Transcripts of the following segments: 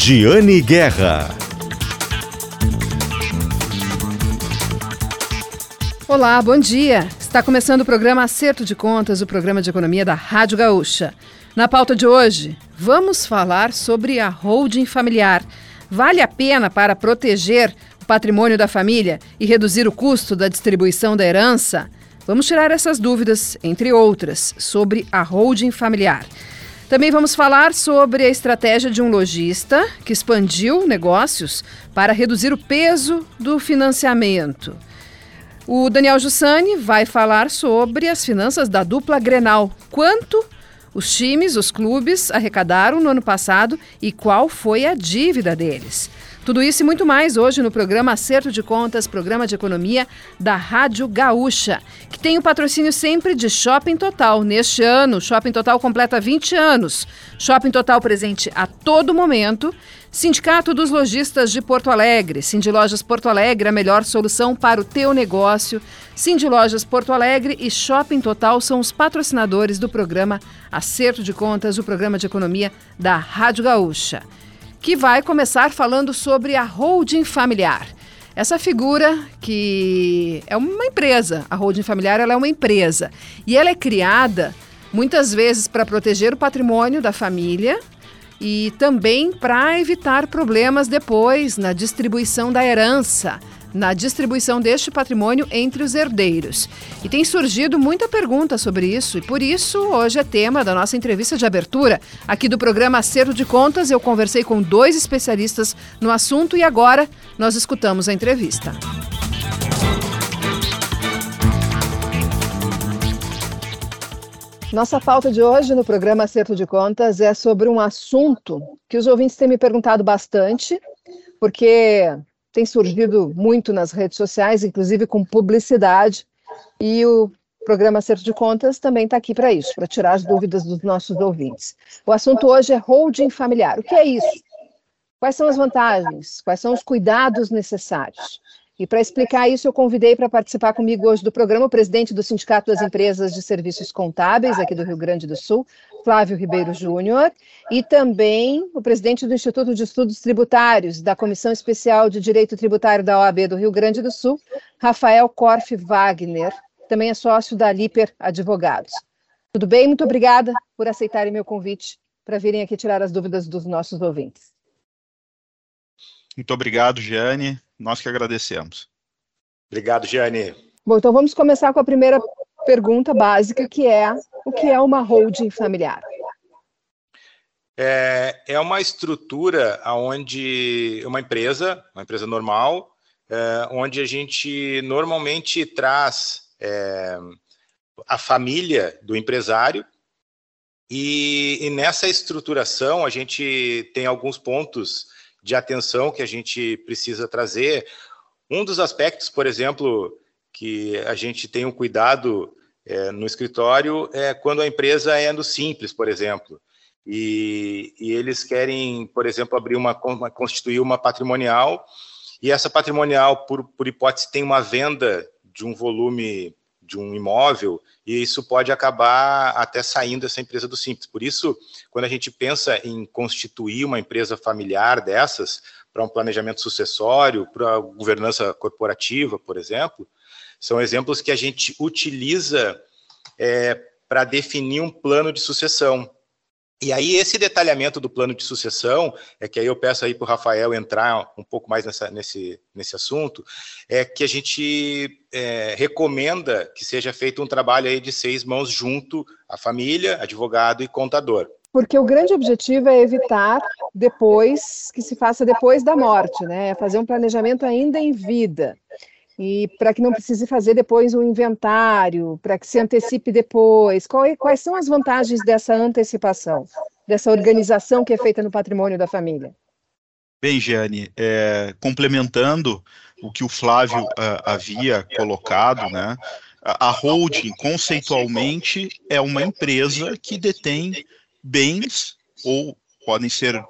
Giane Guerra. Olá, bom dia. Está começando o programa Acerto de Contas, o programa de economia da Rádio Gaúcha. Na pauta de hoje, vamos falar sobre a holding familiar. Vale a pena para proteger o patrimônio da família e reduzir o custo da distribuição da herança? Vamos tirar essas dúvidas, entre outras, sobre a holding familiar. Também vamos falar sobre a estratégia de um lojista que expandiu negócios para reduzir o peso do financiamento. O Daniel Jussani vai falar sobre as finanças da dupla Grenal. Quanto os times, os clubes arrecadaram no ano passado e qual foi a dívida deles. Tudo isso e muito mais hoje no programa Acerto de Contas, programa de economia da Rádio Gaúcha, que tem o patrocínio sempre de Shopping Total. Neste ano, Shopping Total completa 20 anos. Shopping Total presente a todo momento. Sindicato dos Lojistas de Porto Alegre. Cindy Lojas Porto Alegre, a melhor solução para o teu negócio. Cindy Lojas Porto Alegre e Shopping Total são os patrocinadores do programa Acerto de Contas, o programa de economia da Rádio Gaúcha que vai começar falando sobre a holding familiar. Essa figura que é uma empresa, a holding familiar ela é uma empresa e ela é criada muitas vezes para proteger o patrimônio da família e também para evitar problemas depois na distribuição da herança na distribuição deste patrimônio entre os herdeiros. E tem surgido muita pergunta sobre isso, e por isso hoje é tema da nossa entrevista de abertura. Aqui do programa Acerto de Contas, eu conversei com dois especialistas no assunto e agora nós escutamos a entrevista. Nossa pauta de hoje no programa Acerto de Contas é sobre um assunto que os ouvintes têm me perguntado bastante, porque tem surgido muito nas redes sociais, inclusive com publicidade, e o programa Acerto de Contas também está aqui para isso, para tirar as dúvidas dos nossos ouvintes. O assunto hoje é holding familiar. O que é isso? Quais são as vantagens? Quais são os cuidados necessários? E para explicar isso, eu convidei para participar comigo hoje do programa o presidente do Sindicato das Empresas de Serviços Contábeis, aqui do Rio Grande do Sul, Flávio Ribeiro Júnior, e também o presidente do Instituto de Estudos Tributários, da Comissão Especial de Direito Tributário da OAB do Rio Grande do Sul, Rafael Korf Wagner, também é sócio da Liper Advogados. Tudo bem? Muito obrigada por aceitarem meu convite para virem aqui tirar as dúvidas dos nossos ouvintes. Muito obrigado, Giane. Nós que agradecemos. Obrigado, Giane. Bom, então vamos começar com a primeira pergunta básica, que é o que é uma holding familiar? É, é uma estrutura onde uma empresa, uma empresa normal, é, onde a gente normalmente traz é, a família do empresário e, e, nessa estruturação a gente tem alguns pontos de atenção que a gente precisa trazer. Um dos aspectos, por exemplo, que a gente tem um cuidado é, no escritório é quando a empresa é no simples, por exemplo. E, e eles querem, por exemplo, abrir uma, constituir uma patrimonial, e essa patrimonial, por, por hipótese, tem uma venda de um volume de um imóvel, e isso pode acabar até saindo essa empresa do simples. Por isso, quando a gente pensa em constituir uma empresa familiar dessas, para um planejamento sucessório, para governança corporativa, por exemplo, são exemplos que a gente utiliza é, para definir um plano de sucessão. E aí, esse detalhamento do plano de sucessão, é que aí eu peço aí para o Rafael entrar um pouco mais nessa, nesse, nesse assunto, é que a gente é, recomenda que seja feito um trabalho aí de seis mãos junto à família, advogado e contador. Porque o grande objetivo é evitar depois, que se faça depois da morte, né? É fazer um planejamento ainda em vida e para que não precise fazer depois um inventário, para que se antecipe depois. É, quais são as vantagens dessa antecipação, dessa organização que é feita no patrimônio da família? Bem, Giane, é, complementando o que o Flávio uh, havia colocado, né, a holding, conceitualmente, é uma empresa que detém bens ou podem ser uh,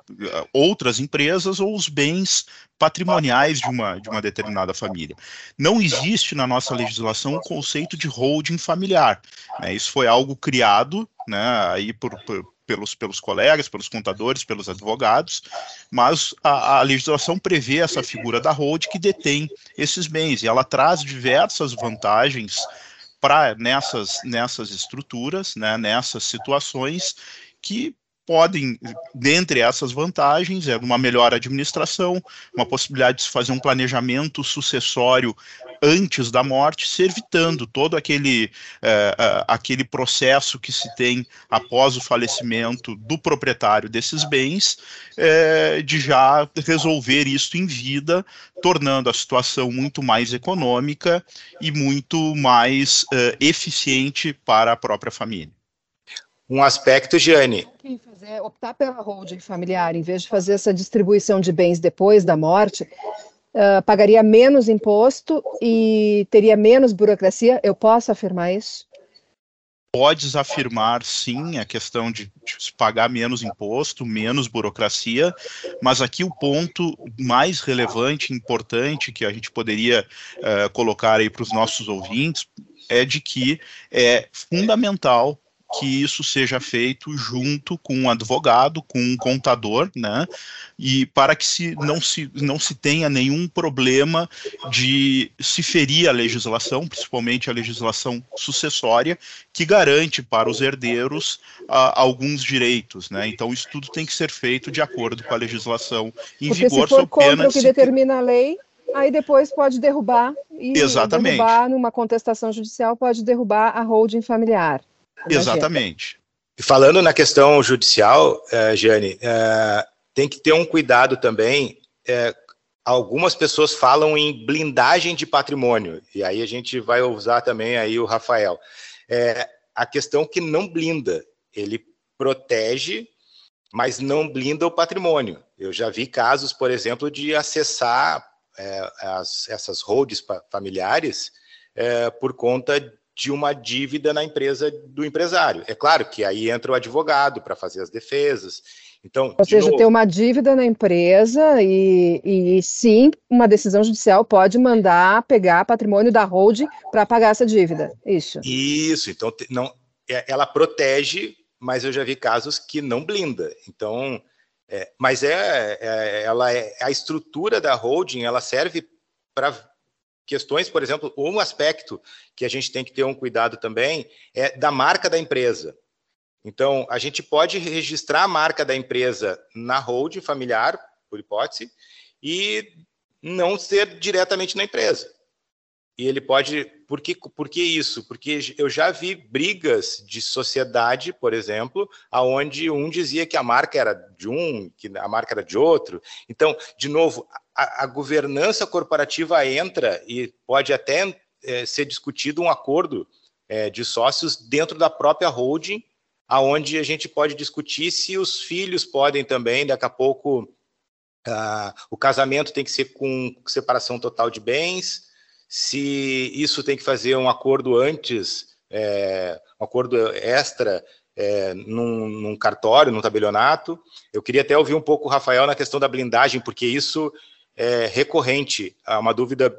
outras empresas ou os bens patrimoniais de uma, de uma determinada família. Não existe na nossa legislação o conceito de holding familiar. Né? Isso foi algo criado né, aí por, por pelos, pelos colegas, pelos contadores, pelos advogados, mas a, a, legislação prevê essa figura da hold que detém esses bens, e ela traz diversas vantagens para nessas, nessas estruturas, né, nessas situações que podem, dentre essas vantagens, é uma melhor administração, uma possibilidade de se fazer um planejamento sucessório antes da morte, se evitando todo aquele, é, é, aquele processo que se tem após o falecimento do proprietário desses bens, é, de já resolver isso em vida, tornando a situação muito mais econômica e muito mais eficiente para a própria família um aspecto, Giane. Quem fazer, optar pela holding familiar, em vez de fazer essa distribuição de bens depois da morte, uh, pagaria menos imposto e teria menos burocracia. Eu posso afirmar isso? Podes afirmar sim a questão de, de pagar menos imposto, menos burocracia, mas aqui o ponto mais relevante, importante que a gente poderia uh, colocar aí para os nossos ouvintes é de que é fundamental que isso seja feito junto com um advogado, com um contador, né? E para que se não se não se tenha nenhum problema de se ferir a legislação, principalmente a legislação sucessória, que garante para os herdeiros alguns direitos, né? Então isso tudo tem que ser feito de acordo com a legislação em Porque vigor. Se for contra o que determina a lei, aí depois pode derrubar e Exatamente. derrubar numa contestação judicial pode derrubar a holding familiar. Exatamente. E falando na questão judicial, uh, Jane, uh, tem que ter um cuidado também. Uh, algumas pessoas falam em blindagem de patrimônio, e aí a gente vai usar também aí o Rafael. É, a questão que não blinda, ele protege, mas não blinda o patrimônio. Eu já vi casos, por exemplo, de acessar é, as, essas holds familiares é, por conta de uma dívida na empresa do empresário. É claro que aí entra o advogado para fazer as defesas. Então, Ou seja, novo... ter uma dívida na empresa e, e sim, uma decisão judicial pode mandar pegar patrimônio da holding para pagar essa dívida. Isso. Isso. Então, não, é, ela protege, mas eu já vi casos que não blinda. Então, é, mas é, é, ela é a estrutura da holding, ela serve para questões, por exemplo, um aspecto que a gente tem que ter um cuidado também é da marca da empresa. Então, a gente pode registrar a marca da empresa na holding familiar, por hipótese, e não ser diretamente na empresa. E ele pode. Por que, por que isso? Porque eu já vi brigas de sociedade, por exemplo, aonde um dizia que a marca era de um, que a marca era de outro. Então, de novo, a, governança corporativa entra e pode até é, ser discutido um acordo é, de sócios dentro da própria holding, aonde a gente pode discutir se os filhos podem também, daqui a pouco, uh, o casamento tem que ser com separação total de bens se isso tem que fazer um acordo antes, é, um acordo extra é, num, num, cartório, num tabelionato. Eu queria até ouvir um pouco o Rafael na questão da blindagem, porque isso é recorrente, uma dúvida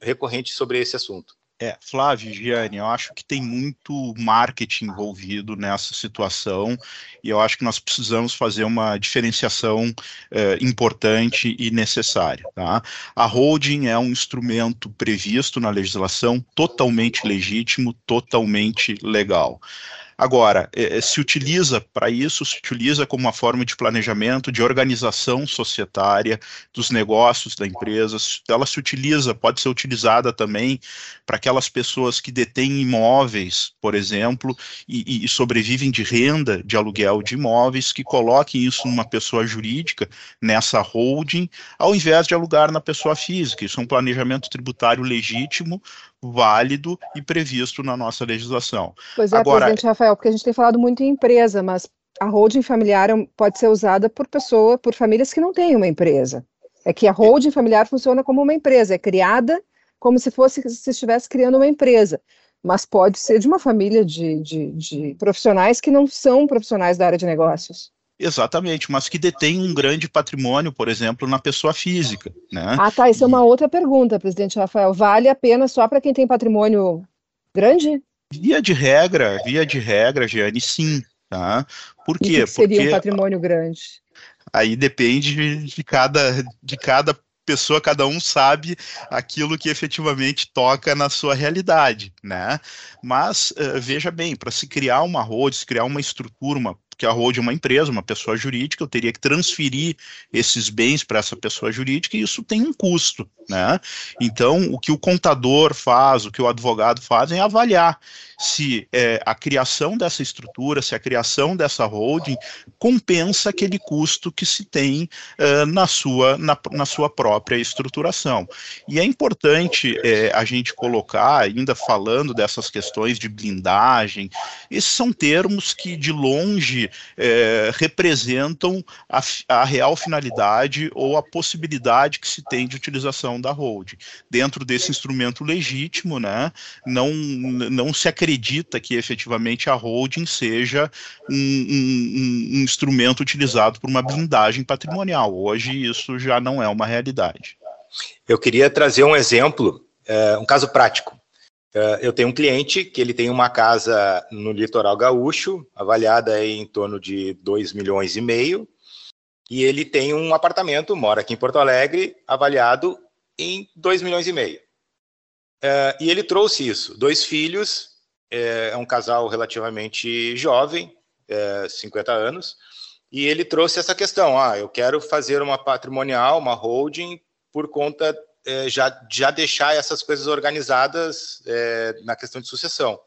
recorrente sobre esse assunto. É, Flávio, Gianni, eu acho que tem muito marketing envolvido nessa situação e eu acho que nós precisamos fazer uma diferenciação eh, importante e necessária. Tá? A holding é um instrumento previsto na legislação totalmente legítimo, totalmente legal. Agora, é, é, se utiliza para isso, se utiliza como uma forma de planejamento, de organização societária dos negócios da empresa, ela se utiliza, pode ser utilizada também para aquelas pessoas que detêm imóveis, por exemplo, e, e, sobrevivem de renda de aluguel de imóveis, que coloquem isso numa pessoa jurídica, nessa holding, ao invés de alugar na pessoa física. Isso é um planejamento tributário legítimo, válido e previsto na nossa legislação. Pois é, Agora, presidente Rafael, porque a gente tem falado muito em empresa, mas a holding familiar é pode ser usada por pessoa, por famílias que não têm uma empresa. É que a holding familiar funciona como uma empresa, é criada como se fosse se estivesse criando uma empresa, mas pode ser de uma família de, de, de profissionais que não são profissionais da área de negócios. Exatamente, mas que detém um grande patrimônio, por exemplo, na pessoa física. Né? Ah, tá. Isso e... é uma outra pergunta, presidente Rafael. Vale a pena só para quem tem patrimônio grande? Via de regra, via de regra, Giane, sim. Tá? Por quê? que seria Porque um patrimônio grande? Aí depende de cada, de cada pessoa, cada um sabe aquilo que efetivamente toca na sua realidade, né? Mas uh, veja bem, para se criar uma road, se criar uma estrutura, uma que a Road é uma empresa, uma pessoa jurídica, eu teria que transferir esses bens para essa pessoa jurídica e isso tem um custo, né? Então, o que o contador faz, o que o advogado faz é avaliar se é, a criação dessa estrutura, se a criação dessa holding compensa aquele custo que se tem uh, na, sua, na, na, sua própria estruturação. E é importante é, a gente colocar, ainda falando dessas questões de blindagem, esses são termos que de longe é, representam a, a real finalidade ou a possibilidade que se tem de utilização da holding. Dentro desse instrumento legítimo, né, não, não se acredita acredita que efetivamente a holding seja um, um, um instrumento utilizado por uma blindagem patrimonial. Hoje isso já não é uma realidade. Eu queria trazer um exemplo, é, um caso prático. É, eu tenho um cliente que ele tem uma casa no litoral gaúcho, avaliada em torno de 2 milhões e meio, e ele tem um apartamento, mora aqui em Porto Alegre, avaliado em 2 milhões e meio. É, e ele trouxe isso, dois filhos, é, é um casal relativamente jovem, é, 50 anos, e ele trouxe essa questão: ah, eu quero fazer uma patrimonial, uma holding, por conta é, já, já deixar essas coisas organizadas é, na questão de sucessão.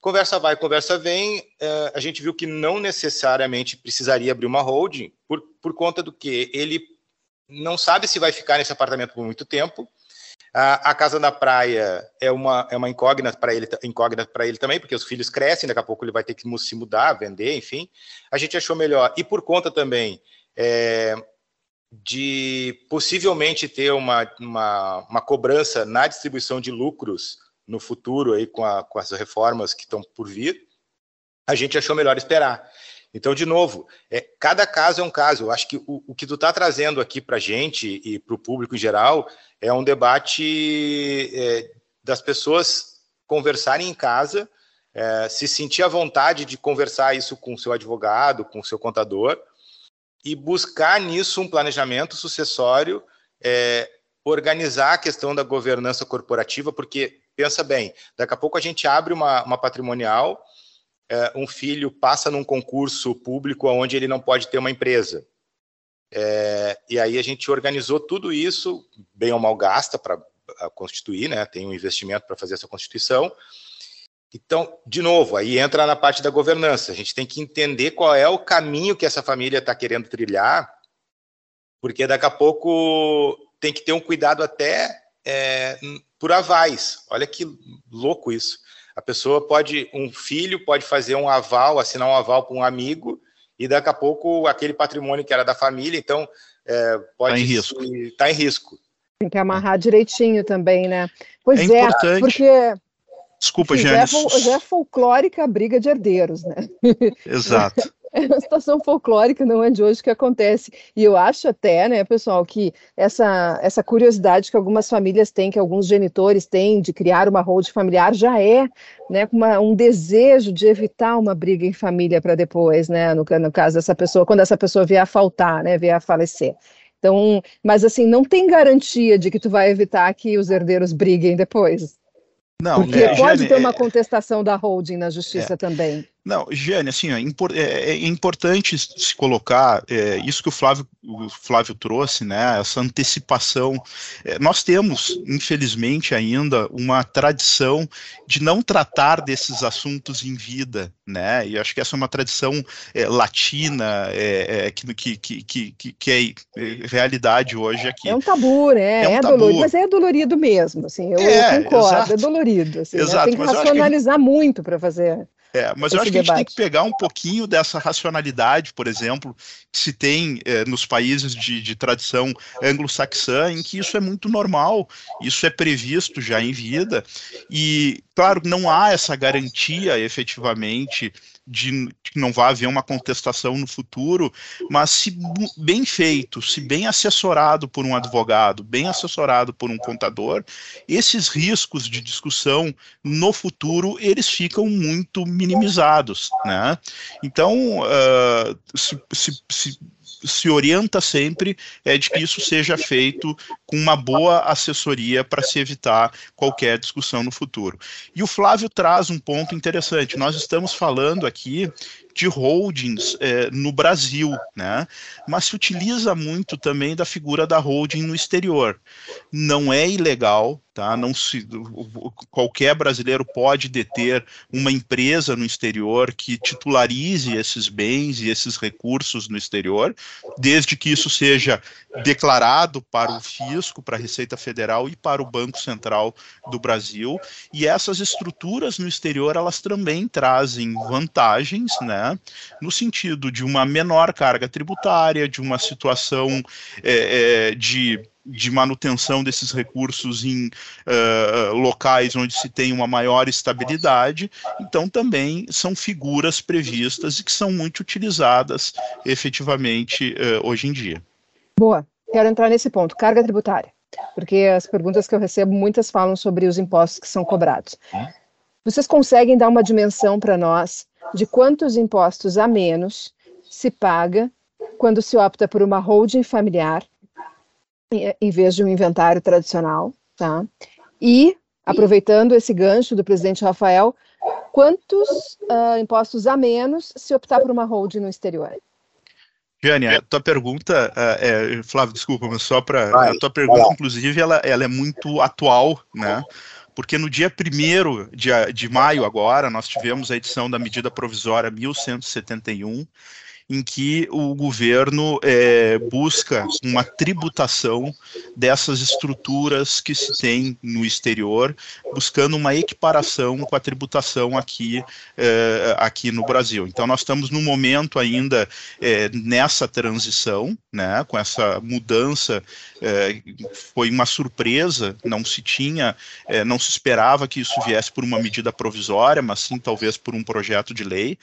Conversa vai, conversa vem, é, a gente viu que não necessariamente precisaria abrir uma holding, por, por conta do que ele não sabe se vai ficar nesse apartamento por muito tempo, a, a casa na praia é uma, é uma incógnita para ele, incógnita para ele também, porque os filhos crescem, daqui a pouco ele vai ter que se mudar, vender, enfim. A gente achou melhor. E por conta também é, de possivelmente ter uma, uma, uma, cobrança na distribuição de lucros no futuro aí com, a, com as reformas que estão por vir, a gente achou melhor esperar. Então, de novo, é, cada caso é um caso. Eu acho que o, o que tu está trazendo aqui para a gente e para o público em geral é um debate é, das pessoas conversarem em casa, é, se sentir à vontade de conversar isso com o seu advogado, com o seu contador, e buscar nisso um planejamento sucessório, é, organizar a questão da governança corporativa, porque, pensa bem, daqui a pouco a gente abre uma, uma patrimonial um filho passa num concurso público onde ele não pode ter uma empresa. É, e aí a gente organizou tudo isso, bem ou mal gasta para constituir, né? Tem um investimento para fazer essa constituição. Então, de novo, aí entra na parte da governança. A gente tem que entender qual é o caminho que essa família está querendo trilhar, porque daqui a pouco tem que ter um cuidado até é, por avais. Olha que louco isso. A pessoa pode, um filho pode fazer um aval, assinar um aval para um amigo, e daqui a pouco aquele patrimônio que era da família, então é, pode estar tá em risco. Tá em risco. Tem que amarrar direitinho também, né? Pois é, é porque. Desculpa, Jane. Já, é já é folclórica a briga de herdeiros, né? Exato. é uma situação folclórica, não é de hoje que acontece. E eu acho até, né, pessoal, que essa, essa curiosidade que algumas famílias têm, que alguns genitores têm de criar uma hold familiar, já é né, uma, um desejo de evitar uma briga em família para depois, né, no, no caso dessa pessoa, quando essa pessoa vier a faltar, né, vier a falecer. Então, mas assim, não tem garantia de que tu vai evitar que os herdeiros briguem depois. Não, Porque é, pode ter uma contestação da holding na justiça é, também. Não, Giane, assim, é, é, é, importante se colocar é, isso que o Flávio, o Flávio trouxe, né, essa antecipação. É, nós temos, infelizmente, ainda uma tradição de não tratar desses assuntos em vida, né, e acho que essa é uma tradição é, latina que, que, que, que, que é realidade hoje aqui. É um tabu, né, é, um tabu. dolorido, mas é dolorido mesmo, assim, eu, eu concordo, exato. é dolorido, assim, né? tem que racionalizar que... muito para fazer é, mas eu acho que a gente tem que pegar um pouquinho dessa racionalidade, por exemplo, que se tem é, nos países de, de tradição anglo-saxã, em que isso é muito normal, isso é previsto já em vida, e, claro, não há essa garantia efetivamente de que não vai haver uma contestação no futuro, mas se bem feito, se bem assessorado por um advogado, bem assessorado por um contador, esses riscos de discussão no futuro eles ficam muito minimizados, né? Então, uh, se, se, se se orienta sempre é de que isso seja feito com uma boa assessoria para se evitar qualquer discussão no futuro. E o Flávio traz um ponto interessante. Nós estamos falando aqui de holdings é, no Brasil, né? Mas se utiliza muito também da figura da holding no exterior. Não é ilegal, tá? Não se qualquer brasileiro pode deter uma empresa no exterior que titularize esses bens e esses recursos no exterior, desde que isso seja declarado para o fisco, para a Receita Federal e para o Banco Central do Brasil. E essas estruturas no exterior elas também trazem vantagens, né? No sentido de uma menor carga tributária, de uma situação é, é, de de manutenção desses recursos em uh, locais onde se tem uma maior estabilidade, então também são figuras previstas e que são muito utilizadas efetivamente uh, hoje em dia. Boa, quero entrar nesse ponto, carga tributária, porque as perguntas que eu recebo, muitas falam sobre os impostos que são cobrados. Vocês conseguem dar uma dimensão para nós de quantos impostos a menos se paga quando se opta por uma holding familiar em vez de um inventário tradicional, tá? E aproveitando esse gancho do presidente Rafael, quantos uh, impostos a menos se optar por uma holding no exterior? Jane, a tua pergunta, uh, é, Flávio, desculpa, mas só para a tua pergunta, inclusive, ela, ela é muito atual, né? Porque no dia 1 de, de maio, agora, nós tivemos a edição da medida provisória 1171, em que o governo é, busca uma tributação dessas estruturas que se tem no exterior, buscando uma equiparação com a tributação aqui, é, aqui no Brasil. Então, nós estamos no momento ainda é, nessa transição, né, com essa mudança, foi uma surpresa, não se tinha, não se esperava que isso viesse por uma medida provisória, mas sim talvez por um projeto de lei.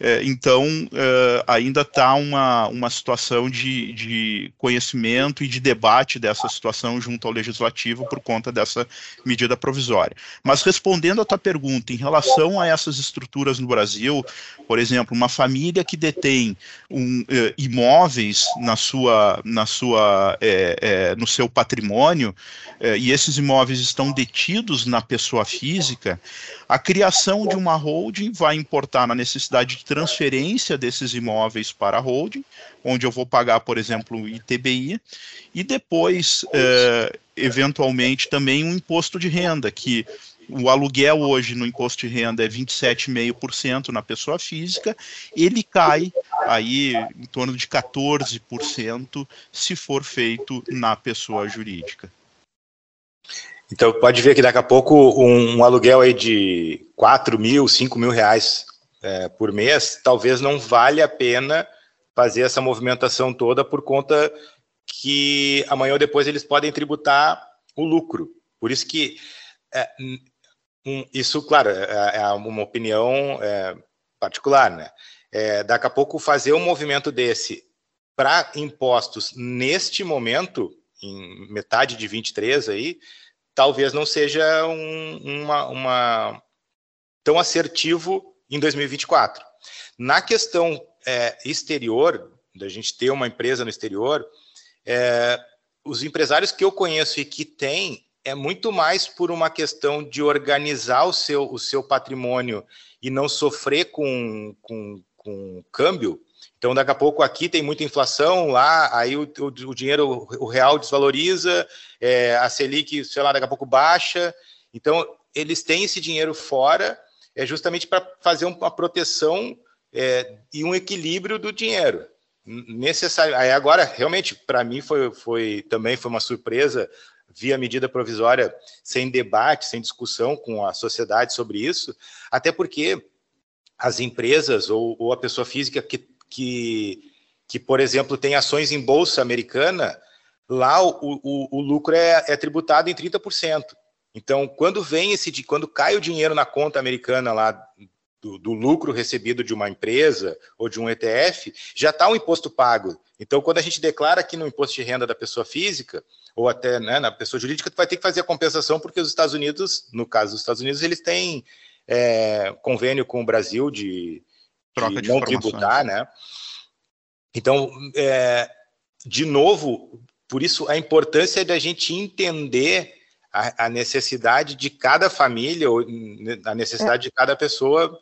É, então, é, ainda está uma, uma situação de, de conhecimento e de debate dessa situação junto ao Legislativo por conta dessa medida provisória. Mas respondendo a tua pergunta, em relação a essas estruturas no Brasil, por exemplo, uma família que detém um, uh, imóveis na sua, na sua, é, é, no seu patrimônio, é, e esses imóveis estão detidos na pessoa física, a criação de uma holding vai importar na necessidade de transferência desses imóveis para a holding, onde eu vou pagar, por exemplo, o ITBI, e depois, é, eventualmente, também um imposto de renda, que o aluguel hoje no imposto de renda é 27,5% na pessoa física, ele cai aí em torno de 14% se for feito na pessoa jurídica. Então pode ver que daqui a pouco um, um aluguel aí de 4 mil, 5 mil reais é, por mês, talvez não valha a pena fazer essa movimentação toda por conta que amanhã ou depois eles podem tributar o lucro. Por isso que é, um, isso, claro, é, é uma opinião é, particular, né? É, daqui a pouco fazer um movimento desse para impostos neste momento, em metade de 23 aí, talvez não seja um, uma, uma, tão assertivo em 2024. Na questão é, exterior, da gente ter uma empresa no exterior, é, os empresários que eu conheço e que têm é muito mais por uma questão de organizar o seu, o seu patrimônio e não sofrer com, com, com câmbio. Então, daqui a pouco aqui tem muita inflação, lá aí o, o, o dinheiro, o real desvaloriza, é, a Selic, sei lá, daqui a pouco baixa. Então, eles têm esse dinheiro fora, é justamente para fazer uma proteção é, e um equilíbrio do dinheiro necessário. Aí agora, realmente, para mim foi, foi também foi uma surpresa via medida provisória sem debate, sem discussão com a sociedade sobre isso, até porque as empresas ou, ou a pessoa física que, que, que, por exemplo, tem ações em bolsa americana, lá o, o, o lucro é, é tributado em 30%. Então, quando vem esse, quando cai o dinheiro na conta americana lá do, do, lucro recebido de uma empresa ou de um ETF, já está um imposto pago. Então, quando a gente declara aqui no imposto de renda da pessoa física, ou até né, na pessoa jurídica, tu vai ter que fazer a compensação, porque os Estados Unidos, no caso dos Estados Unidos, eles têm é, convênio com o Brasil de, Troca de, não tributar, né? Então, é, de novo, por isso a importância da gente entender a, a necessidade de cada família, ou a necessidade é. de cada pessoa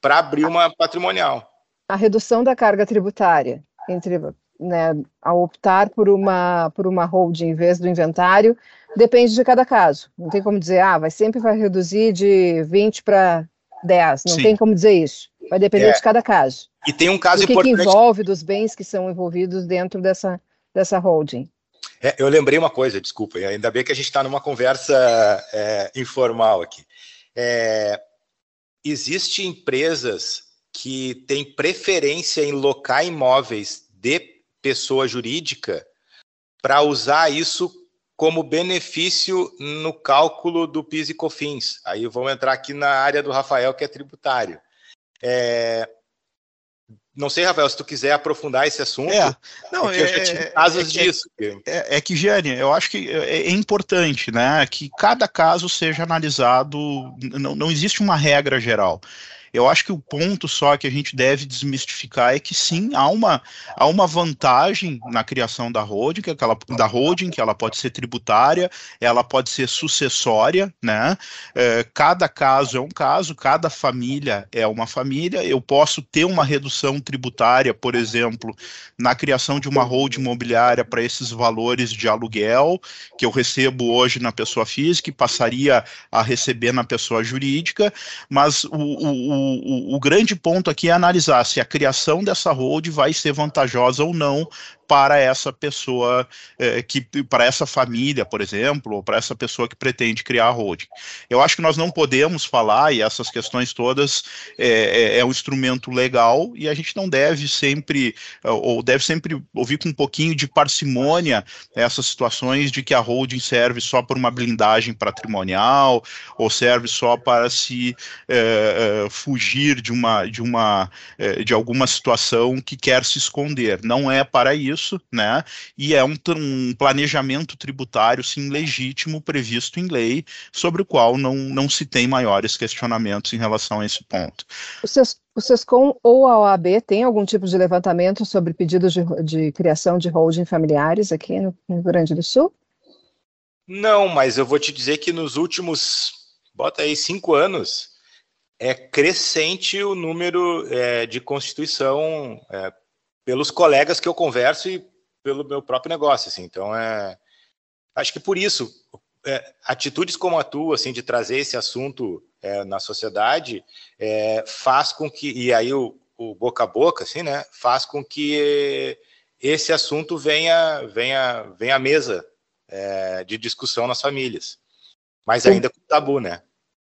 para abrir uma patrimonial. A redução da carga tributária entre né, ao optar por uma por uma holding em vez do inventário depende de cada caso. Não tem como dizer, ah, vai sempre vai reduzir de 20 para 10. Não Sim. tem como dizer isso. Vai depender é. de cada caso. E tem um caso do que importante. que envolve dos bens que são envolvidos dentro dessa, dessa holding. É, eu lembrei uma coisa, desculpa, ainda bem que a gente está numa conversa é, informal aqui. É, Existem empresas que têm preferência em locar imóveis de pessoa jurídica para usar isso como benefício no cálculo do PIS e COFINS. Aí vamos entrar aqui na área do Rafael, que é tributário. É... Não sei, Rafael, se tu quiser aprofundar esse assunto. É, não, é, eu já tive casos é, disso. É, é, que, Giane, eu acho que é, é, importante, né, que cada caso seja analisado. Não, não existe uma regra geral. Eu acho que o ponto só que a gente deve desmistificar é que sim, há uma, há uma vantagem na criação da holding, que ela, da holding, que ela pode ser tributária, ela pode ser sucessória, né? É, cada caso é um caso, cada família é uma família. Eu posso ter uma redução tributária, por exemplo, na criação de uma holding imobiliária para esses valores de aluguel que eu recebo hoje na pessoa física e passaria a receber na pessoa jurídica, mas o, o o, grande ponto aqui é analisar se a criação dessa hold vai ser vantajosa ou não para essa pessoa, é, que para essa família, por exemplo, ou para essa pessoa que pretende criar a holding. Eu acho que nós não podemos falar, e essas questões todas é, é, é um instrumento legal, e a gente não deve sempre, ou deve sempre ouvir com um pouquinho de parcimônia essas situações de que a holding serve só por uma blindagem patrimonial, ou serve só para se fugir de uma, de uma, de alguma situação que quer se esconder. Não é para isso isso, né? E é um, um, planejamento tributário, sim, legítimo, previsto em lei, sobre o qual não, não se tem maiores questionamentos em relação a esse ponto. O, Ses, o SESCOM ou a OAB tem algum tipo de levantamento sobre pedidos de, de criação de holding familiares aqui no, no Rio Grande do Sul? Não, mas eu vou te dizer que nos últimos, bota aí, cinco anos, é crescente o número é, de constituição é, pelos colegas que eu converso e pelo meu próprio negócio, assim. Então, é, acho que por isso, é, atitudes como a tua, assim, de trazer esse assunto é, na sociedade, é, faz com que, e aí o, o, boca a boca, assim, né, faz com que esse assunto venha, venha, venha à mesa é, de discussão nas famílias. Mas ainda com tabu, né?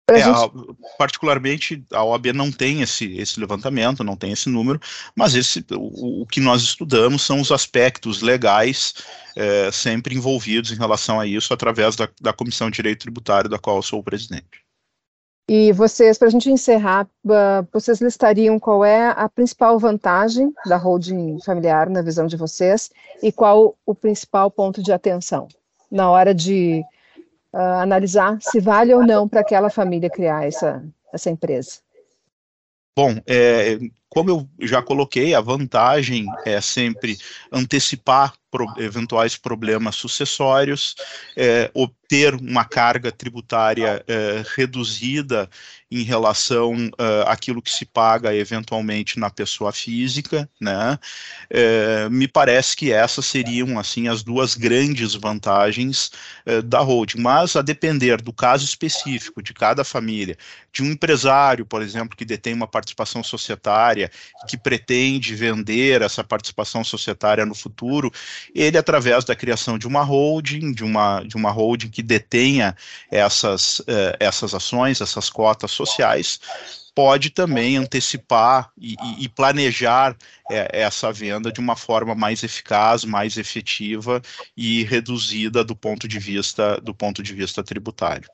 É, gente... a, particularmente, a OAB não tem esse, esse levantamento, não tem esse número, mas esse, o, o que nós estudamos são os aspectos legais é, sempre envolvidos em relação a isso, através da, da Comissão de Direito Tributário, da qual eu sou o presidente. E vocês, para a gente encerrar, vocês listariam qual é a principal vantagem da holding familiar na visão de vocês e qual o principal ponto de atenção na hora de uh, analisar se vale ou não para aquela família criar essa, essa empresa. Bom, é, como eu já coloquei, a vantagem é sempre antecipar pro, eventuais problemas sucessórios, é, obter uma carga tributária é, reduzida em relação uh, àquilo que se paga eventualmente na pessoa física, né? É, me parece que essas seriam assim as duas grandes vantagens uh, da holding, mas a depender do caso específico de cada família, de um empresário, por exemplo, que detém uma participação societária, que pretende vender essa participação societária no futuro, ele através da criação de uma holding, de uma de uma holding que detenha essas uh, essas ações, essas cotas sociais, pode também antecipar e, e planejar é, essa venda de uma forma mais eficaz, mais efetiva e reduzida do ponto de vista do ponto de vista tributário.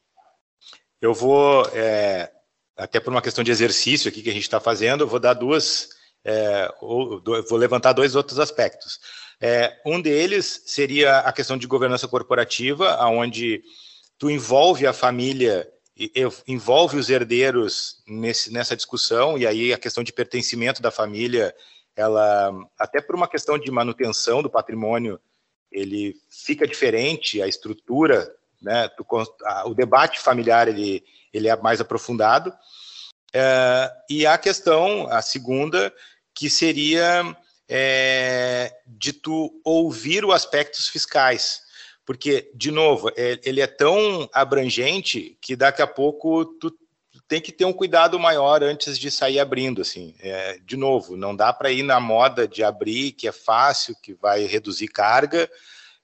Eu vou é, até por uma questão de exercício aqui que a gente está fazendo, eu vou dar duas, é, ou, vou levantar dois outros aspectos. É, um deles seria a questão de governança corporativa, onde tu envolve a família, envolve os herdeiros nesse, nessa discussão, e aí a questão de pertencimento da família, ela, até por uma questão de manutenção do patrimônio, ele fica diferente, a estrutura, né, tu, a, o debate familiar, ele, ele é mais aprofundado, é, e a questão, a segunda, que seria é, de tu ouvir os aspectos fiscais, porque, de novo, é, ele é tão abrangente que daqui a pouco tu tem que ter um cuidado maior antes de sair abrindo, assim. É, de novo, não dá para ir na moda de abrir, que é fácil, que vai reduzir carga,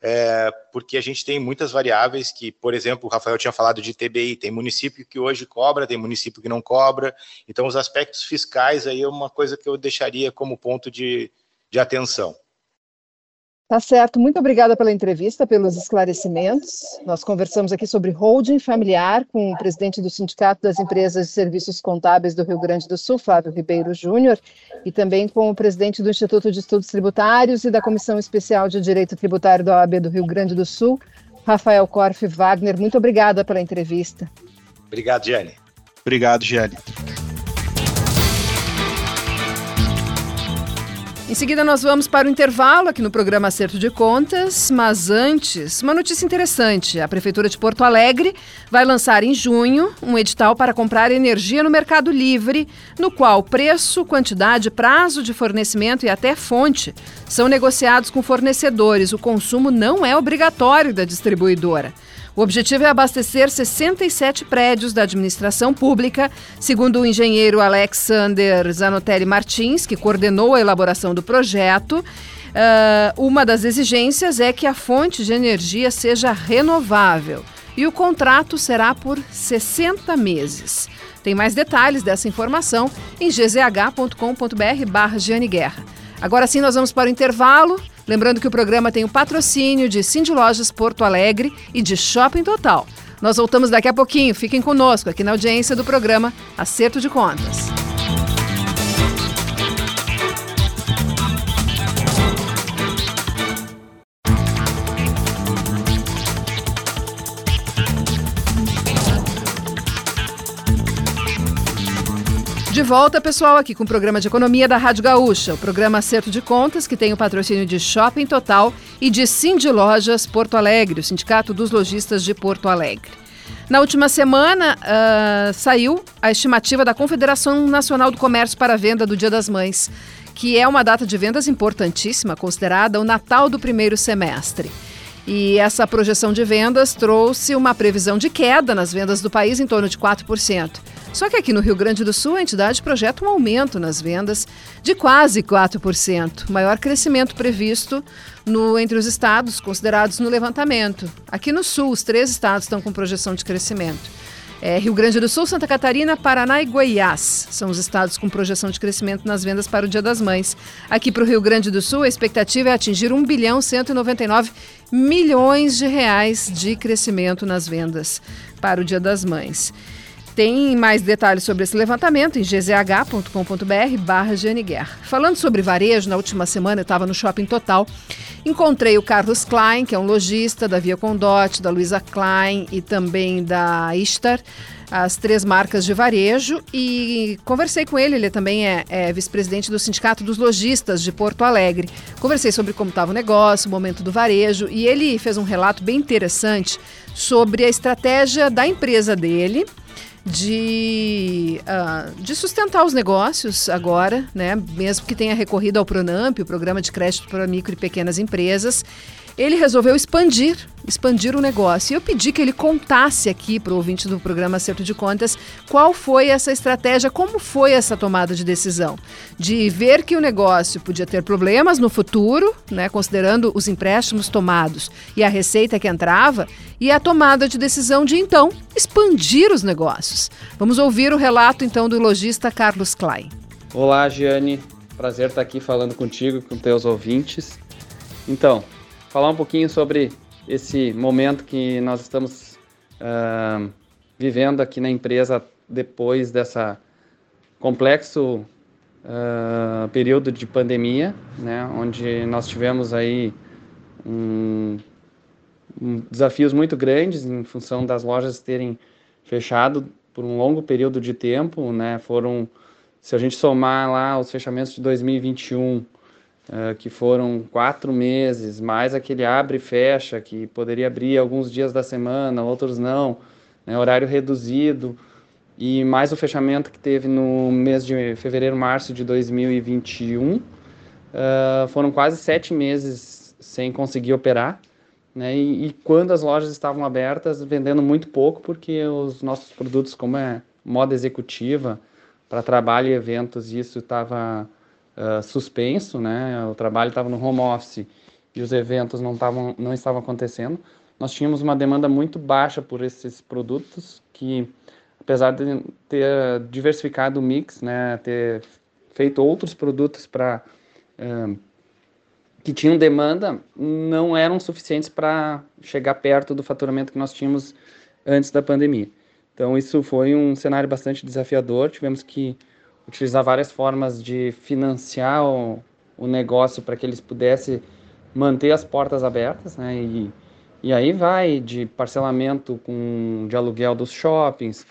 é, porque a gente tem muitas variáveis que, por exemplo, o Rafael tinha falado de TBI, tem município que hoje cobra, tem município que não cobra, então os aspectos fiscais aí é uma coisa que eu deixaria como ponto de, de atenção. Tá certo, muito obrigada pela entrevista, pelos esclarecimentos. Nós conversamos aqui sobre holding familiar com o presidente do Sindicato das Empresas de Serviços Contábeis do Rio Grande do Sul, Flávio Ribeiro Júnior, e também com o presidente do Instituto de Estudos Tributários e da Comissão Especial de Direito Tributário da OAB do Rio Grande do Sul, Rafael Corf Wagner. Muito obrigada pela entrevista. Obrigado, Gianni. Obrigado, Gianni. Em seguida, nós vamos para o intervalo aqui no programa Acerto de Contas, mas antes, uma notícia interessante. A Prefeitura de Porto Alegre vai lançar em junho um edital para comprar energia no Mercado Livre, no qual preço, quantidade, prazo de fornecimento e até fonte são negociados com fornecedores. O consumo não é obrigatório da distribuidora. O objetivo é abastecer 67 prédios da administração pública, segundo o engenheiro Alexander Zanotelli Martins, que coordenou a elaboração do projeto. Uh, uma das exigências é que a fonte de energia seja renovável e o contrato será por 60 meses. Tem mais detalhes dessa informação em gzh.com.br barra Guerra. Agora sim, nós vamos para o intervalo. Lembrando que o programa tem o patrocínio de Cindy Lojas Porto Alegre e de Shopping Total. Nós voltamos daqui a pouquinho. Fiquem conosco aqui na audiência do programa Acerto de Contas. De volta, pessoal, aqui com o programa de economia da Rádio Gaúcha, o programa Acerto de Contas, que tem o patrocínio de Shopping Total e de Cindy Lojas Porto Alegre, o Sindicato dos Lojistas de Porto Alegre. Na última semana, uh, saiu a estimativa da Confederação Nacional do Comércio para a venda do Dia das Mães, que é uma data de vendas importantíssima, considerada o Natal do primeiro semestre. E essa projeção de vendas trouxe uma previsão de queda nas vendas do país em torno de 4%. Só que aqui no Rio Grande do Sul, a entidade projeta um aumento nas vendas de quase 4%, maior crescimento previsto no, entre os estados considerados no levantamento. Aqui no Sul, os três estados estão com projeção de crescimento. É, Rio Grande do Sul, Santa Catarina, Paraná e Goiás são os estados com projeção de crescimento nas vendas para o Dia das Mães. Aqui para o Rio Grande do Sul, a expectativa é atingir 1 bilhão 199 milhões de reais de crescimento nas vendas para o Dia das Mães. Tem mais detalhes sobre esse levantamento em gzh.com.br barra. Falando sobre varejo, na última semana eu estava no Shopping Total, encontrei o Carlos Klein, que é um lojista da Via Condote, da Luiza Klein e também da Istar, as três marcas de varejo, e conversei com ele, ele também é, é vice-presidente do Sindicato dos Lojistas de Porto Alegre. Conversei sobre como estava o negócio, o momento do varejo, e ele fez um relato bem interessante sobre a estratégia da empresa dele de, uh, de sustentar os negócios agora, né? mesmo que tenha recorrido ao Pronamp, o Programa de Crédito para Micro e Pequenas Empresas, ele resolveu expandir, expandir o negócio. E eu pedi que ele contasse aqui para o ouvinte do programa Acerto de Contas qual foi essa estratégia, como foi essa tomada de decisão. De ver que o negócio podia ter problemas no futuro, né, considerando os empréstimos tomados e a receita que entrava, e a tomada de decisão de então expandir os negócios. Vamos ouvir o relato então do lojista Carlos Klein. Olá, Giane. Prazer estar aqui falando contigo, com teus ouvintes. Então, falar um pouquinho sobre esse momento que nós estamos uh, vivendo aqui na empresa depois dessa complexo uh, período de pandemia, né, onde nós tivemos aí um, um, desafios muito grandes em função das lojas terem fechado por um longo período de tempo, né, foram, se a gente somar lá os fechamentos de 2021, ah, que foram quatro meses, mais aquele abre e fecha, que poderia abrir alguns dias da semana, outros não, né, horário reduzido, e mais o fechamento que teve no mês de fevereiro, março de 2021. Uh, ah, foram quase sete meses sem conseguir operar, né? E, e, quando as lojas estavam abertas, vendendo muito pouco, porque os nossos produtos, como é moda executiva, para trabalho e eventos, isso estava suspenso, né? O trabalho estava no home office e os eventos não, não estavam acontecendo. Nós tínhamos uma demanda muito baixa por esses produtos que apesar de ter diversificado o mix, né, ter feito outros produtos para uh, que tinham demanda, não eram suficientes para chegar perto do faturamento que nós tínhamos antes da pandemia. Então isso foi um cenário bastante desafiador. Tivemos que utilizar várias formas de financiar o, o negócio para que eles pudessem manter as portas abertas, né? E, e aí vai de parcelamento com, de aluguel dos shoppings,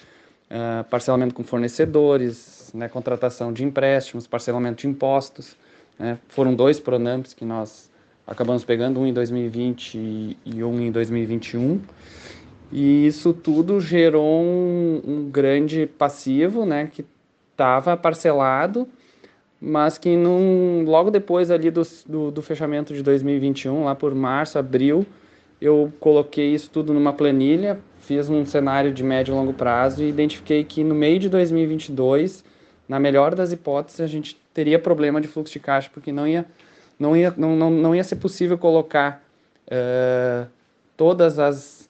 uh, parcelamento com fornecedores, né, contratação de empréstimos, parcelamento de impostos. Né, foram dois Pronamps que nós acabamos pegando, um em 2020 e um em 2021. E isso tudo gerou um, um grande passivo, né, que estava parcelado, mas que num, logo depois ali do, do, do, fechamento de 2021, lá por março, abril, eu coloquei isso tudo numa planilha fiz um cenário de médio e longo prazo e identifiquei que no meio de 2022, na melhor das hipóteses, a gente teria problema de fluxo de caixa, porque não ia, não ia, não, não, não ia ser possível colocar uh, todas as,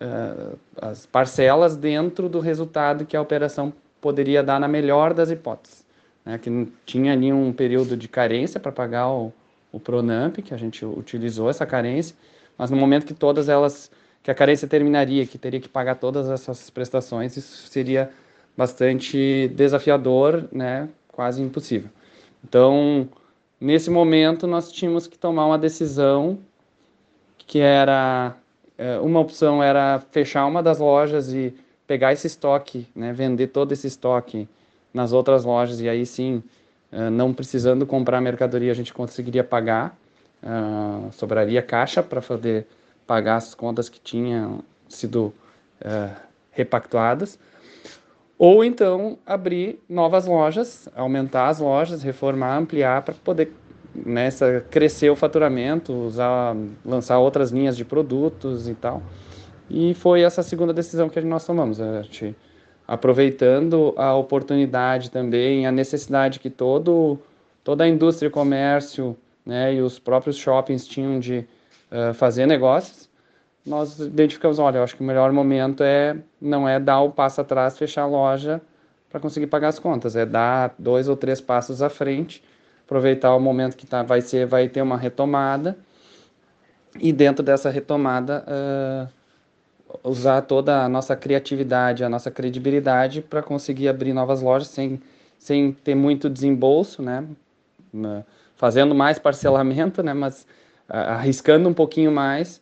uh, as parcelas dentro do resultado que a operação poderia dar na melhor das hipóteses. Né? Que tinha ali um período de carência para pagar o, o Pronamp, que a gente utilizou essa carência, mas no momento que todas elas que a carência terminaria, que teria que pagar todas essas prestações, isso seria bastante desafiador, né, quase impossível. Então, nesse momento, nós tínhamos que tomar uma decisão que era é, uma opção era fechar uma das lojas e pegar esse estoque, né, vender todo esse estoque nas outras lojas e aí sim, é, não precisando comprar mercadoria, a gente conseguiria pagar, uh, sobraria caixa para poder pagar as contas que tinham sido uh, repactuadas, ou então abrir novas lojas, aumentar as lojas, reformar, ampliar para poder nessa crescer o faturamento, usar, lançar outras linhas de produtos e tal. E foi essa segunda decisão que nós tomamos, a gente aproveitando a oportunidade também, a necessidade que todo toda a indústria e comércio, né, e os próprios shoppings tinham de uh, fazer negócios, nós identificamos, olha, eu acho que o melhor momento é não é dar o passo atrás, fechar a loja para conseguir pagar as contas, é dar dois ou três passos à frente, aproveitar o momento que tá, vai ser, vai ter uma retomada e dentro dessa retomada uh, usar toda a nossa criatividade, a nossa credibilidade para conseguir abrir novas lojas sem, sem ter muito desembolso, né? Fazendo mais parcelamento, né? Mas arriscando um pouquinho mais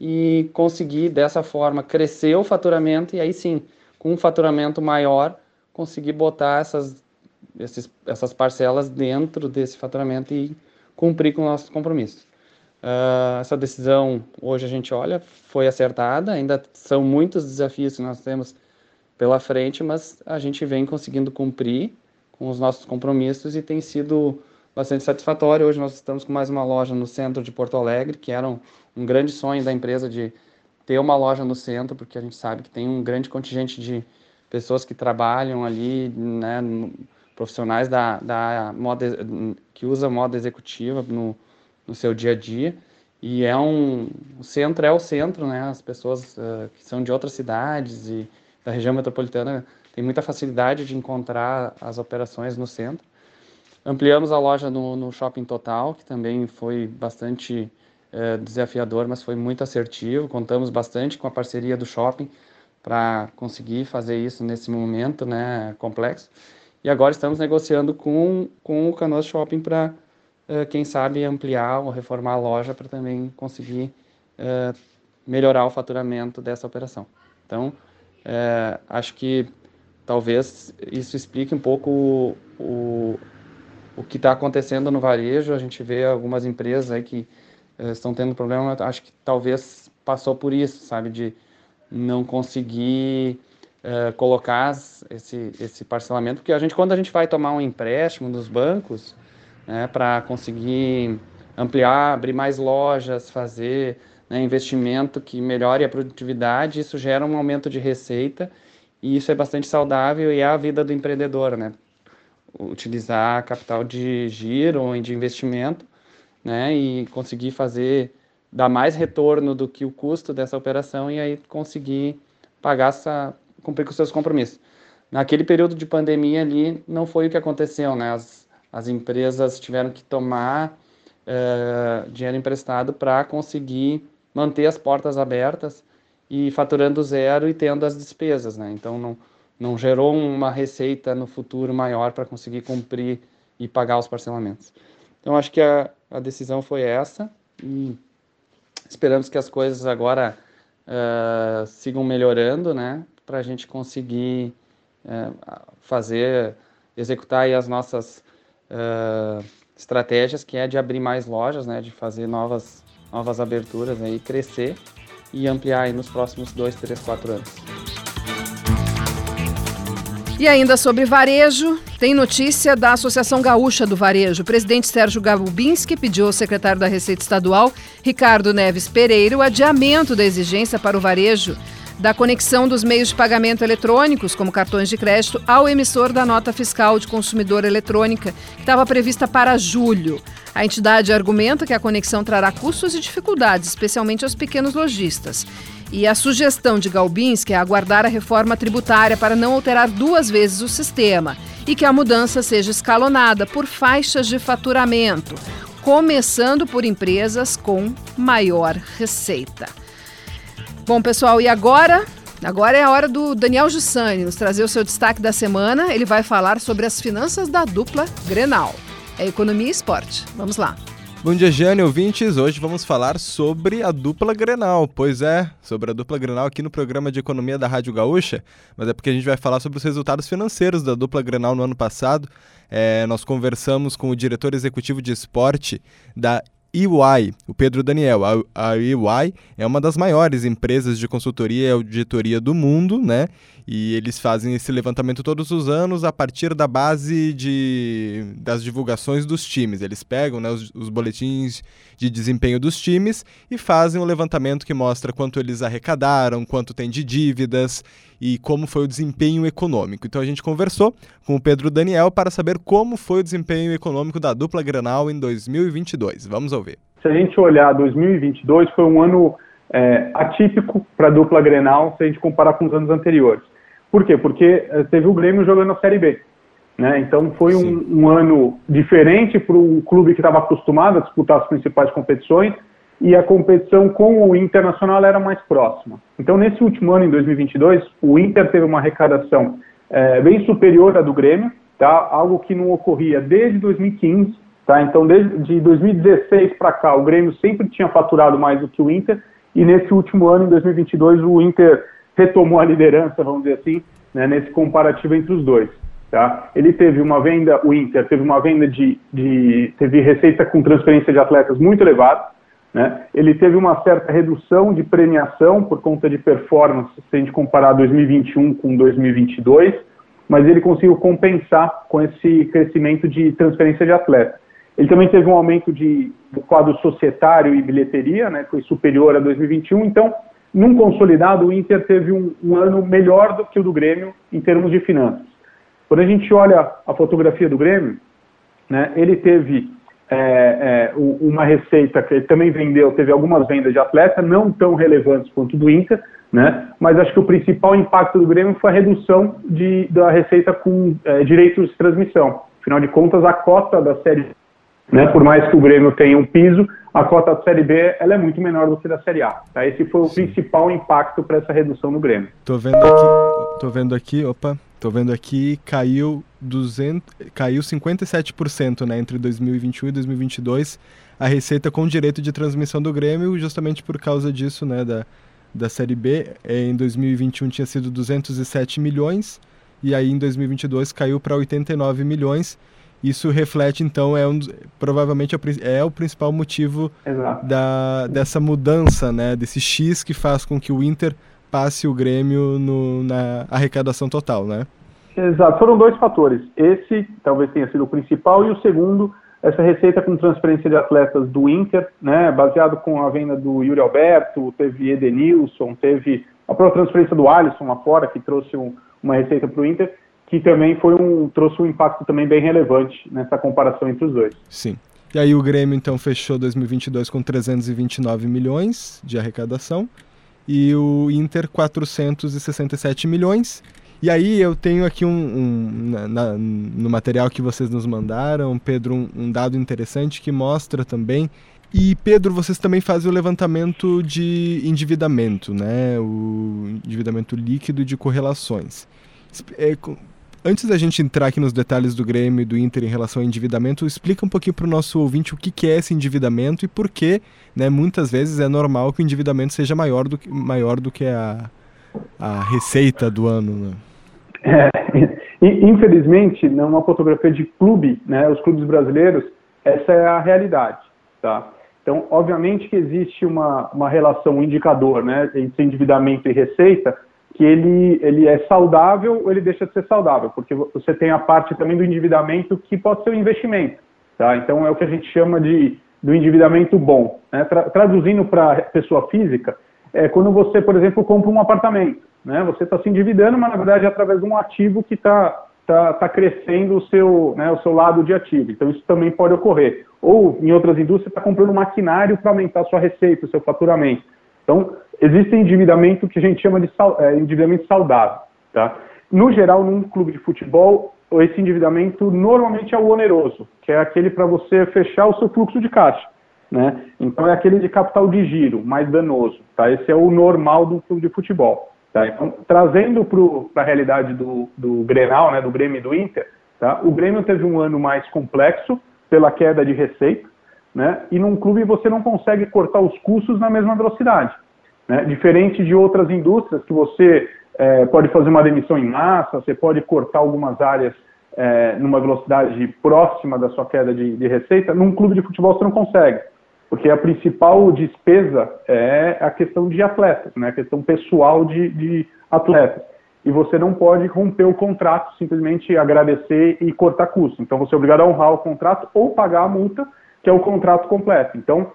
e conseguir dessa forma crescer o faturamento e aí sim, com um faturamento maior, conseguir botar essas, esses, essas parcelas dentro desse faturamento e cumprir com nossos compromissos. Uh, essa decisão, hoje a gente olha, foi acertada, ainda são muitos desafios que nós temos pela frente, mas a gente vem conseguindo cumprir com os nossos compromissos e tem sido bastante satisfatório. Hoje nós estamos com mais uma loja no centro de Porto Alegre, que era um, um grande sonho da empresa de ter uma loja no centro, porque a gente sabe que tem um grande contingente de pessoas que trabalham ali, né, profissionais da, da moda, que usa moda executiva no, no seu dia a dia. E é um, o centro é o centro, né? As pessoas uh, que são de outras cidades e da região metropolitana têm muita facilidade de encontrar as operações no centro. Ampliamos a loja no, no Shopping Total, que também foi bastante é, desafiador, mas foi muito assertivo. Contamos bastante com a parceria do shopping para conseguir fazer isso nesse momento né, complexo. E agora estamos negociando com, com o Canoas Shopping para, uh, quem sabe, ampliar ou reformar a loja para também conseguir uh, melhorar o faturamento dessa operação. Então, uh, acho que talvez isso explique um pouco o, o, o que está acontecendo no varejo. A gente vê algumas empresas aí que estão tendo problema, acho que talvez passou por isso, sabe, de não conseguir uh, colocar esse, esse parcelamento, porque a gente, quando a gente vai tomar um empréstimo dos bancos, né, para conseguir ampliar, abrir mais lojas, fazer né, investimento que melhore a produtividade, isso gera um aumento de receita e isso é bastante saudável e é a vida do empreendedor, né? Utilizar capital de giro ou de investimento, né? E conseguir fazer dar mais retorno do que o custo dessa operação e aí conseguir pagar essa cumprir com seus compromissos. Naquele período de pandemia ali não foi o que aconteceu, né? As, as empresas tiveram que tomar uh, dinheiro emprestado para conseguir manter as portas abertas e faturando zero e tendo as despesas, né? Então não não gerou uma receita no futuro maior para conseguir cumprir e pagar os parcelamentos. Então acho que a, a decisão foi essa e Esperamos que as coisas agora uh, sigam melhorando, né? Para a gente conseguir uh, fazer, executar as nossas uh, estratégias, que é de abrir mais lojas, né? De fazer novas, novas aberturas aí, crescer e ampliar aí nos próximos dois, três, quatro anos. E ainda sobre varejo, tem notícia da Associação Gaúcha do Varejo. O presidente Sérgio Gabubinski pediu ao secretário da Receita Estadual, Ricardo Neves Pereira, o adiamento da exigência para o varejo da conexão dos meios de pagamento eletrônicos, como cartões de crédito, ao emissor da nota fiscal de consumidor eletrônica, que estava prevista para julho. A entidade argumenta que a conexão trará custos e dificuldades, especialmente aos pequenos lojistas. E a sugestão de Galbinski é aguardar a reforma tributária para não alterar duas vezes o sistema e que a mudança seja escalonada por faixas de faturamento, começando por empresas com maior receita. Bom, pessoal, e agora? Agora é a hora do Daniel Jussani nos trazer o seu destaque da semana. Ele vai falar sobre as finanças da dupla Grenal. É economia e esporte. Vamos lá. Bom dia, Jane, ouvintes. Hoje vamos falar sobre a dupla Grenal. Pois é, sobre a dupla Grenal aqui no programa de economia da Rádio Gaúcha, mas é porque a gente vai falar sobre os resultados financeiros da dupla Grenal no ano passado. É, nós conversamos com o diretor executivo de esporte da EY, o Pedro Daniel. A, EY é uma das maiores empresas de consultoria e auditoria do mundo, né? E eles fazem esse levantamento todos os anos a partir da base de, das divulgações dos times. Eles pegam né, os, os boletins de desempenho dos times e fazem um levantamento que mostra quanto eles arrecadaram, quanto tem de dívidas e como foi o desempenho econômico. Então a gente conversou com o Pedro Daniel para saber como foi o desempenho econômico da dupla Granal em 2022. Vamos ouvir. Se a gente olhar 2022, foi um ano é, atípico para a dupla Grenal se a gente comparar com os anos anteriores. Por quê? Porque eh, teve o Grêmio jogando a Série B. Né? Então foi um, um, ano diferente para um clube que estava acostumado a disputar as principais competições e a competição com o Internacional era mais próxima. Então nesse último ano, em 2022, o Inter teve uma arrecadação é, bem superior à do Grêmio, tá? algo que não ocorria desde 2015. Tá? Então desde 2016 para cá, o Grêmio sempre tinha faturado mais do que o Inter e nesse último ano, em 2022, o Inter retomou a liderança, vamos dizer assim, né, nesse comparativo entre os dois. Tá? Ele teve uma venda, o Inter teve uma venda de, de teve receita com transferência de atletas muito elevada, né? Ele teve uma certa redução de premiação por conta de performance, se a gente comparar 2021 com 2022, mas ele conseguiu compensar com esse crescimento de transferência de atleta. Ele também teve um aumento de, do quadro societário e bilheteria, né, foi superior a 2021, então num consolidado, o Inter teve um, um, ano melhor do que o do Grêmio em termos de finanças. Quando a gente olha a fotografia do Grêmio, né, ele teve é, é, uma receita que ele também vendeu, teve algumas vendas de atleta, não tão relevantes quanto do Inter, né, mas acho que o principal impacto do Grêmio foi a redução de, da receita com é, direitos de transmissão. Afinal de contas, a cota da Série Né? Por mais que o Grêmio tenha um piso, a cota da Série B ela é muito menor do que da Série A. Tá? Esse foi o Sim. principal impacto para essa redução no Grêmio. Tô vendo aqui, tô vendo aqui, opa, tô vendo aqui, caiu 200, caiu 57%, né, entre 2021 e 2022, a receita com direito de transmissão do Grêmio, justamente por causa disso, né, da, da Série B. É, em 2021 tinha sido 207 milhões e aí em 2022 caiu para 89 milhões. Isso reflete, então, é um, provavelmente é, o principal motivo da, dessa mudança, né, desse X que faz com que o Inter passe o Grêmio no, na arrecadação total, né? Exato, foram dois fatores. Esse talvez tenha sido o principal e o segundo, essa receita com transferência de atletas do Inter, né, baseado com a venda do Yuri Alberto, teve Edenilson, teve a própria transferência do Alisson lá fora, que trouxe um, uma receita para o Inter, que também foi um trouxe um impacto também bem relevante nessa comparação entre os dois. Sim. E aí o Grêmio então fechou 2022 com 329 milhões de arrecadação e o Inter 467 milhões. E aí eu tenho aqui um, um na, no material que vocês nos mandaram, Pedro, um, um dado interessante que mostra também e Pedro, vocês também fazem o levantamento de endividamento, né? O endividamento líquido de correlações. Antes da gente entrar aqui nos detalhes do Grêmio e do Inter em relação ao endividamento, explica um pouquinho para o nosso ouvinte o que, que é esse endividamento e por que, né, muitas vezes é normal que o endividamento seja maior do que, maior do que a, a receita do ano. Né? É, infelizmente, numa fotografia de clube, né, os clubes brasileiros, essa é a realidade. Tá? Então, obviamente que existe uma, uma relação, um indicador né, entre endividamento e receita, que ele, ele é saudável ou ele deixa de ser saudável, porque você tem a parte também do endividamento que pode ser um investimento. Tá? Então é o que a gente chama de do endividamento bom. Né? Tra traduzindo para pessoa física, é quando você, por exemplo, compra um apartamento. Né? Você está se endividando, mas na verdade é através de um ativo que está tá, tá crescendo o seu, né, o seu lado de ativo. Então isso também pode ocorrer. Ou em outras indústrias, está comprando maquinário para aumentar sua receita, o seu faturamento. Então, existe endividamento que a gente chama de é, endividamento saudável. Tá? No geral, num clube de futebol, esse endividamento normalmente é o oneroso, que é aquele para você fechar o seu fluxo de caixa. Né? Então, é aquele de capital de giro, mais danoso. Tá? Esse é o normal do clube de futebol. Tá? Então, trazendo para a realidade do, do Grenal, né, do Grêmio e do Inter, tá? o Grêmio teve um ano mais complexo pela queda de receita, né? E num clube você não consegue cortar os custos na mesma velocidade, né? Diferente de outras indústrias que você é, pode fazer uma demissão em massa, você pode cortar algumas áreas é, numa velocidade próxima da sua queda de, de, receita. Num clube de futebol você não consegue, porque a principal despesa é a questão de atletas, né? A questão pessoal de, de atletas e você não pode romper o contrato, simplesmente agradecer e cortar custo. Então você é obrigado a honrar o contrato ou pagar a multa que é o contrato completo. Então,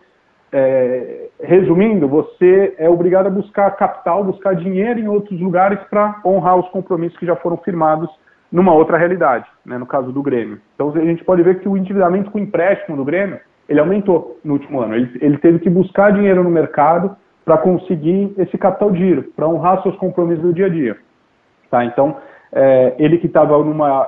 é, resumindo, você é obrigado a buscar capital, buscar dinheiro em outros lugares para honrar os compromissos que já foram firmados numa outra realidade, né, no caso do Grêmio. Então, a gente pode ver que o endividamento com empréstimo do Grêmio, ele aumentou no último ano. Ele, ele teve que buscar dinheiro no mercado para conseguir esse capital de giro, para honrar seus compromissos do dia a dia. Tá? Então, é, ele que estava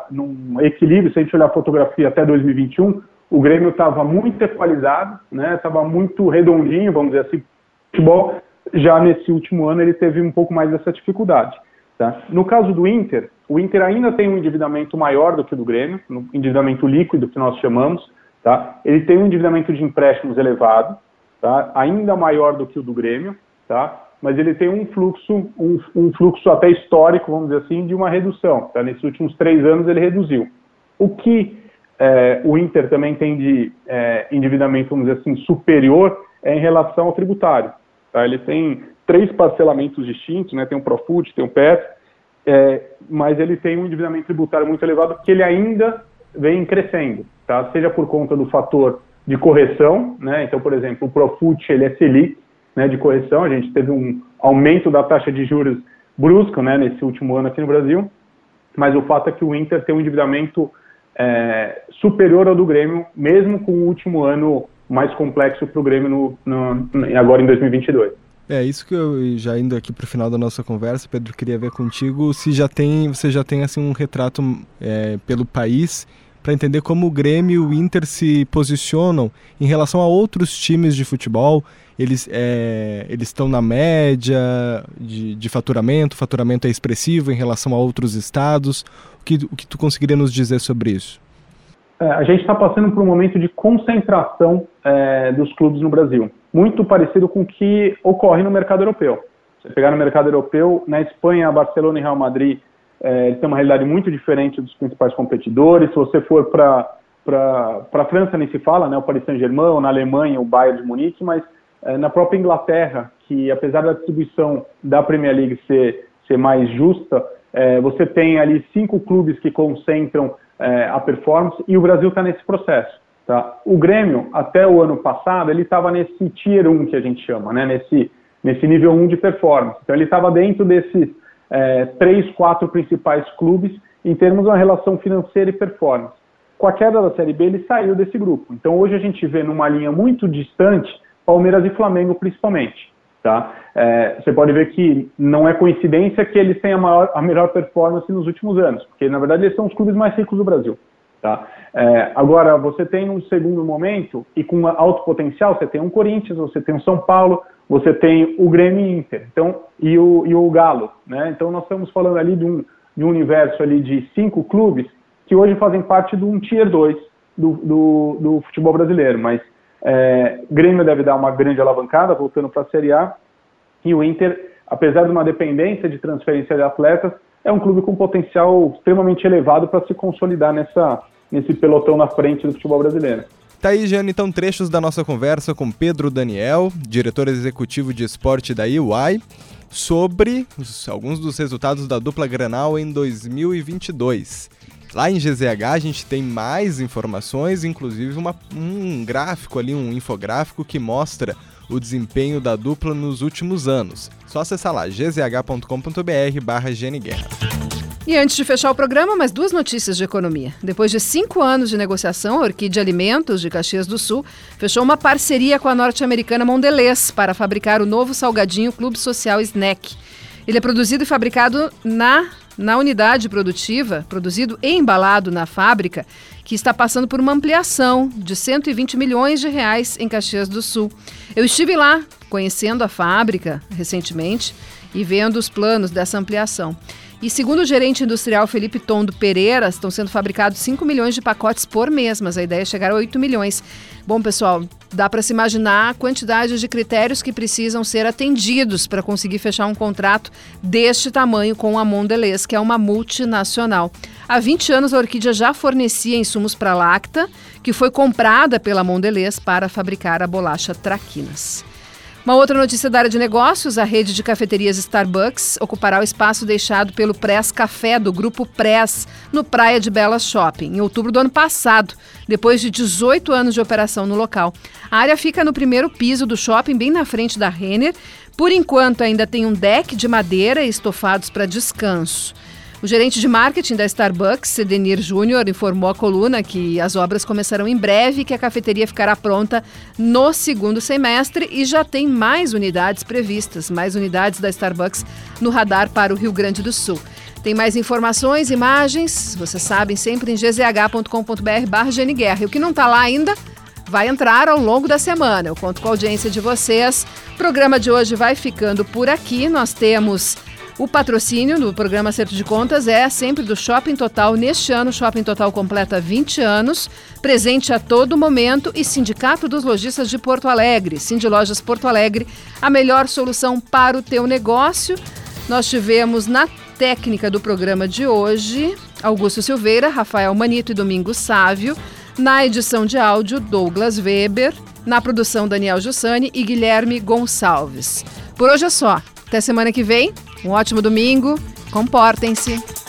num equilíbrio, se a gente olhar a fotografia até 2021, o Grêmio estava muito equalizado, né? Estava muito redondinho, vamos dizer assim. Futebol já nesse último ano ele teve um pouco mais dessa dificuldade. Tá? No caso do Inter, o Inter ainda tem um endividamento maior do que o do Grêmio, um endividamento líquido que nós chamamos. Tá? Ele tem um endividamento de empréstimos elevado, tá? ainda maior do que o do Grêmio, tá? mas ele tem um fluxo, um, um fluxo até histórico, vamos dizer assim, de uma redução. Tá? Nesses últimos três anos ele reduziu. O que é, o Inter também tem de é, endividamento, vamos dizer assim, superior é em relação ao tributário. Tá? Ele tem três parcelamentos distintos, né? tem o Profut, tem o PET, é, mas ele tem um endividamento tributário muito elevado que ele ainda vem crescendo, tá? seja por conta do fator de correção, né? então, por exemplo, o Profut ele é Selic, né, de correção, a gente teve um aumento da taxa de juros brusco né, nesse último ano aqui no Brasil, mas o fato é que o Inter tem um endividamento é, superior ao do Grêmio, mesmo com o último ano mais complexo para o Grêmio no, no, agora em 2022. É isso que eu já indo aqui para o final da nossa conversa, Pedro, queria ver contigo se já tem você já tem assim um retrato é, pelo país para entender como o Grêmio e o Inter se posicionam em relação a outros times de futebol. Eles é, eles estão na média de, de faturamento, o faturamento é expressivo em relação a outros estados. O que, o que tu conseguiria nos dizer sobre isso? É, a gente está passando por um momento de concentração é, dos clubes no Brasil, muito parecido com o que ocorre no mercado europeu. Você pegar no mercado europeu, na Espanha, Barcelona e Real Madrid é, têm uma realidade muito diferente dos principais competidores. Se você for para a França, nem se fala, né, o Paris Saint-Germain, na Alemanha, o Bayern de Munique, mas é, na própria Inglaterra, que apesar da distribuição da Premier League ser, ser mais justa, é, você tem ali cinco clubes que concentram é, a performance e o Brasil está nesse processo. Tá? O Grêmio, até o ano passado, ele estava nesse tier 1 que a gente chama, né? nesse, nesse nível 1 de performance. Então ele estava dentro desses é, três, quatro principais clubes em termos de uma relação financeira e performance. Com a queda da Série B, ele saiu desse grupo. Então hoje a gente vê numa linha muito distante Palmeiras e Flamengo principalmente. Tá? É, você pode ver que não é coincidência que eles tenham a, maior, a melhor performance nos últimos anos, porque na verdade eles são os clubes mais ricos do Brasil. Tá? É, agora, você tem um segundo momento, e com alto potencial, você tem um Corinthians, você tem um São Paulo, você tem o Grêmio Inter então, e, o, e o Galo. Né? Então, nós estamos falando ali de um, de um universo ali de cinco clubes que hoje fazem parte de um Tier 2 do, do, do futebol brasileiro, mas é, Grêmio deve dar uma grande alavancada, voltando para a Série A, e o Inter, apesar de uma dependência de transferência de atletas, é um clube com potencial extremamente elevado para se consolidar nessa, nesse pelotão na frente do futebol brasileiro. Tá aí, Jane, então trechos da nossa conversa com Pedro Daniel, diretor executivo de esporte da EY, sobre os, alguns dos resultados da dupla Granal em 2022. Lá em GZH a gente tem mais informações, inclusive uma, um gráfico ali, um infográfico que mostra o desempenho da dupla nos últimos anos. Só acessar lá gzh.com.br barra. E antes de fechar o programa, mais duas notícias de economia. Depois de cinco anos de negociação, a Orquídea Alimentos de Caxias do Sul fechou uma parceria com a norte-americana Mondelez para fabricar o novo salgadinho Clube Social Snack. Ele é produzido e fabricado na na unidade produtiva, produzido e embalado na fábrica, que está passando por uma ampliação de 120 milhões de reais em Caxias do Sul. Eu estive lá conhecendo a fábrica recentemente e vendo os planos dessa ampliação. E segundo o gerente industrial Felipe Tondo Pereira, estão sendo fabricados 5 milhões de pacotes por mês, mas a ideia é chegar a 8 milhões. Bom, pessoal, dá para se imaginar a quantidade de critérios que precisam ser atendidos para conseguir fechar um contrato deste tamanho com a Mondelez, que é uma multinacional. Há 20 anos a Orquídea já fornecia insumos para a Lacta, que foi comprada pela Mondelez para fabricar a bolacha Traquinas. Uma outra notícia da área de negócios: a rede de cafeterias Starbucks ocupará o espaço deixado pelo Press Café do grupo Press no Praia de Belas Shopping, em outubro do ano passado, depois de 18 anos de operação no local. A área fica no primeiro piso do shopping, bem na frente da Renner. Por enquanto, ainda tem um deck de madeira e estofados para descanso. O gerente de marketing da Starbucks, Sedenir Júnior, informou à coluna que as obras começarão em breve e que a cafeteria ficará pronta no segundo semestre e já tem mais unidades previstas, mais unidades da Starbucks no radar para o Rio Grande do Sul. Tem mais informações, imagens, vocês sabem, sempre em gzh.com.br barra E o que não está lá ainda vai entrar ao longo da semana. Eu conto com a audiência de vocês. O programa de hoje vai ficando por aqui. Nós temos o patrocínio do programa Acerto de Contas é sempre do Shopping Total. Neste ano, o Shopping Total completa 20 anos, presente a todo momento e Sindicato dos Lojistas de Porto Alegre. Cindy Lojas Porto Alegre, a melhor solução para o teu negócio. Nós tivemos na técnica do programa de hoje Augusto Silveira, Rafael Manito e Domingos Sávio. Na edição de áudio, Douglas Weber. Na produção, Daniel Jussani e Guilherme Gonçalves. Por hoje é só. Até semana que vem. Um ótimo domingo. Comportem-se.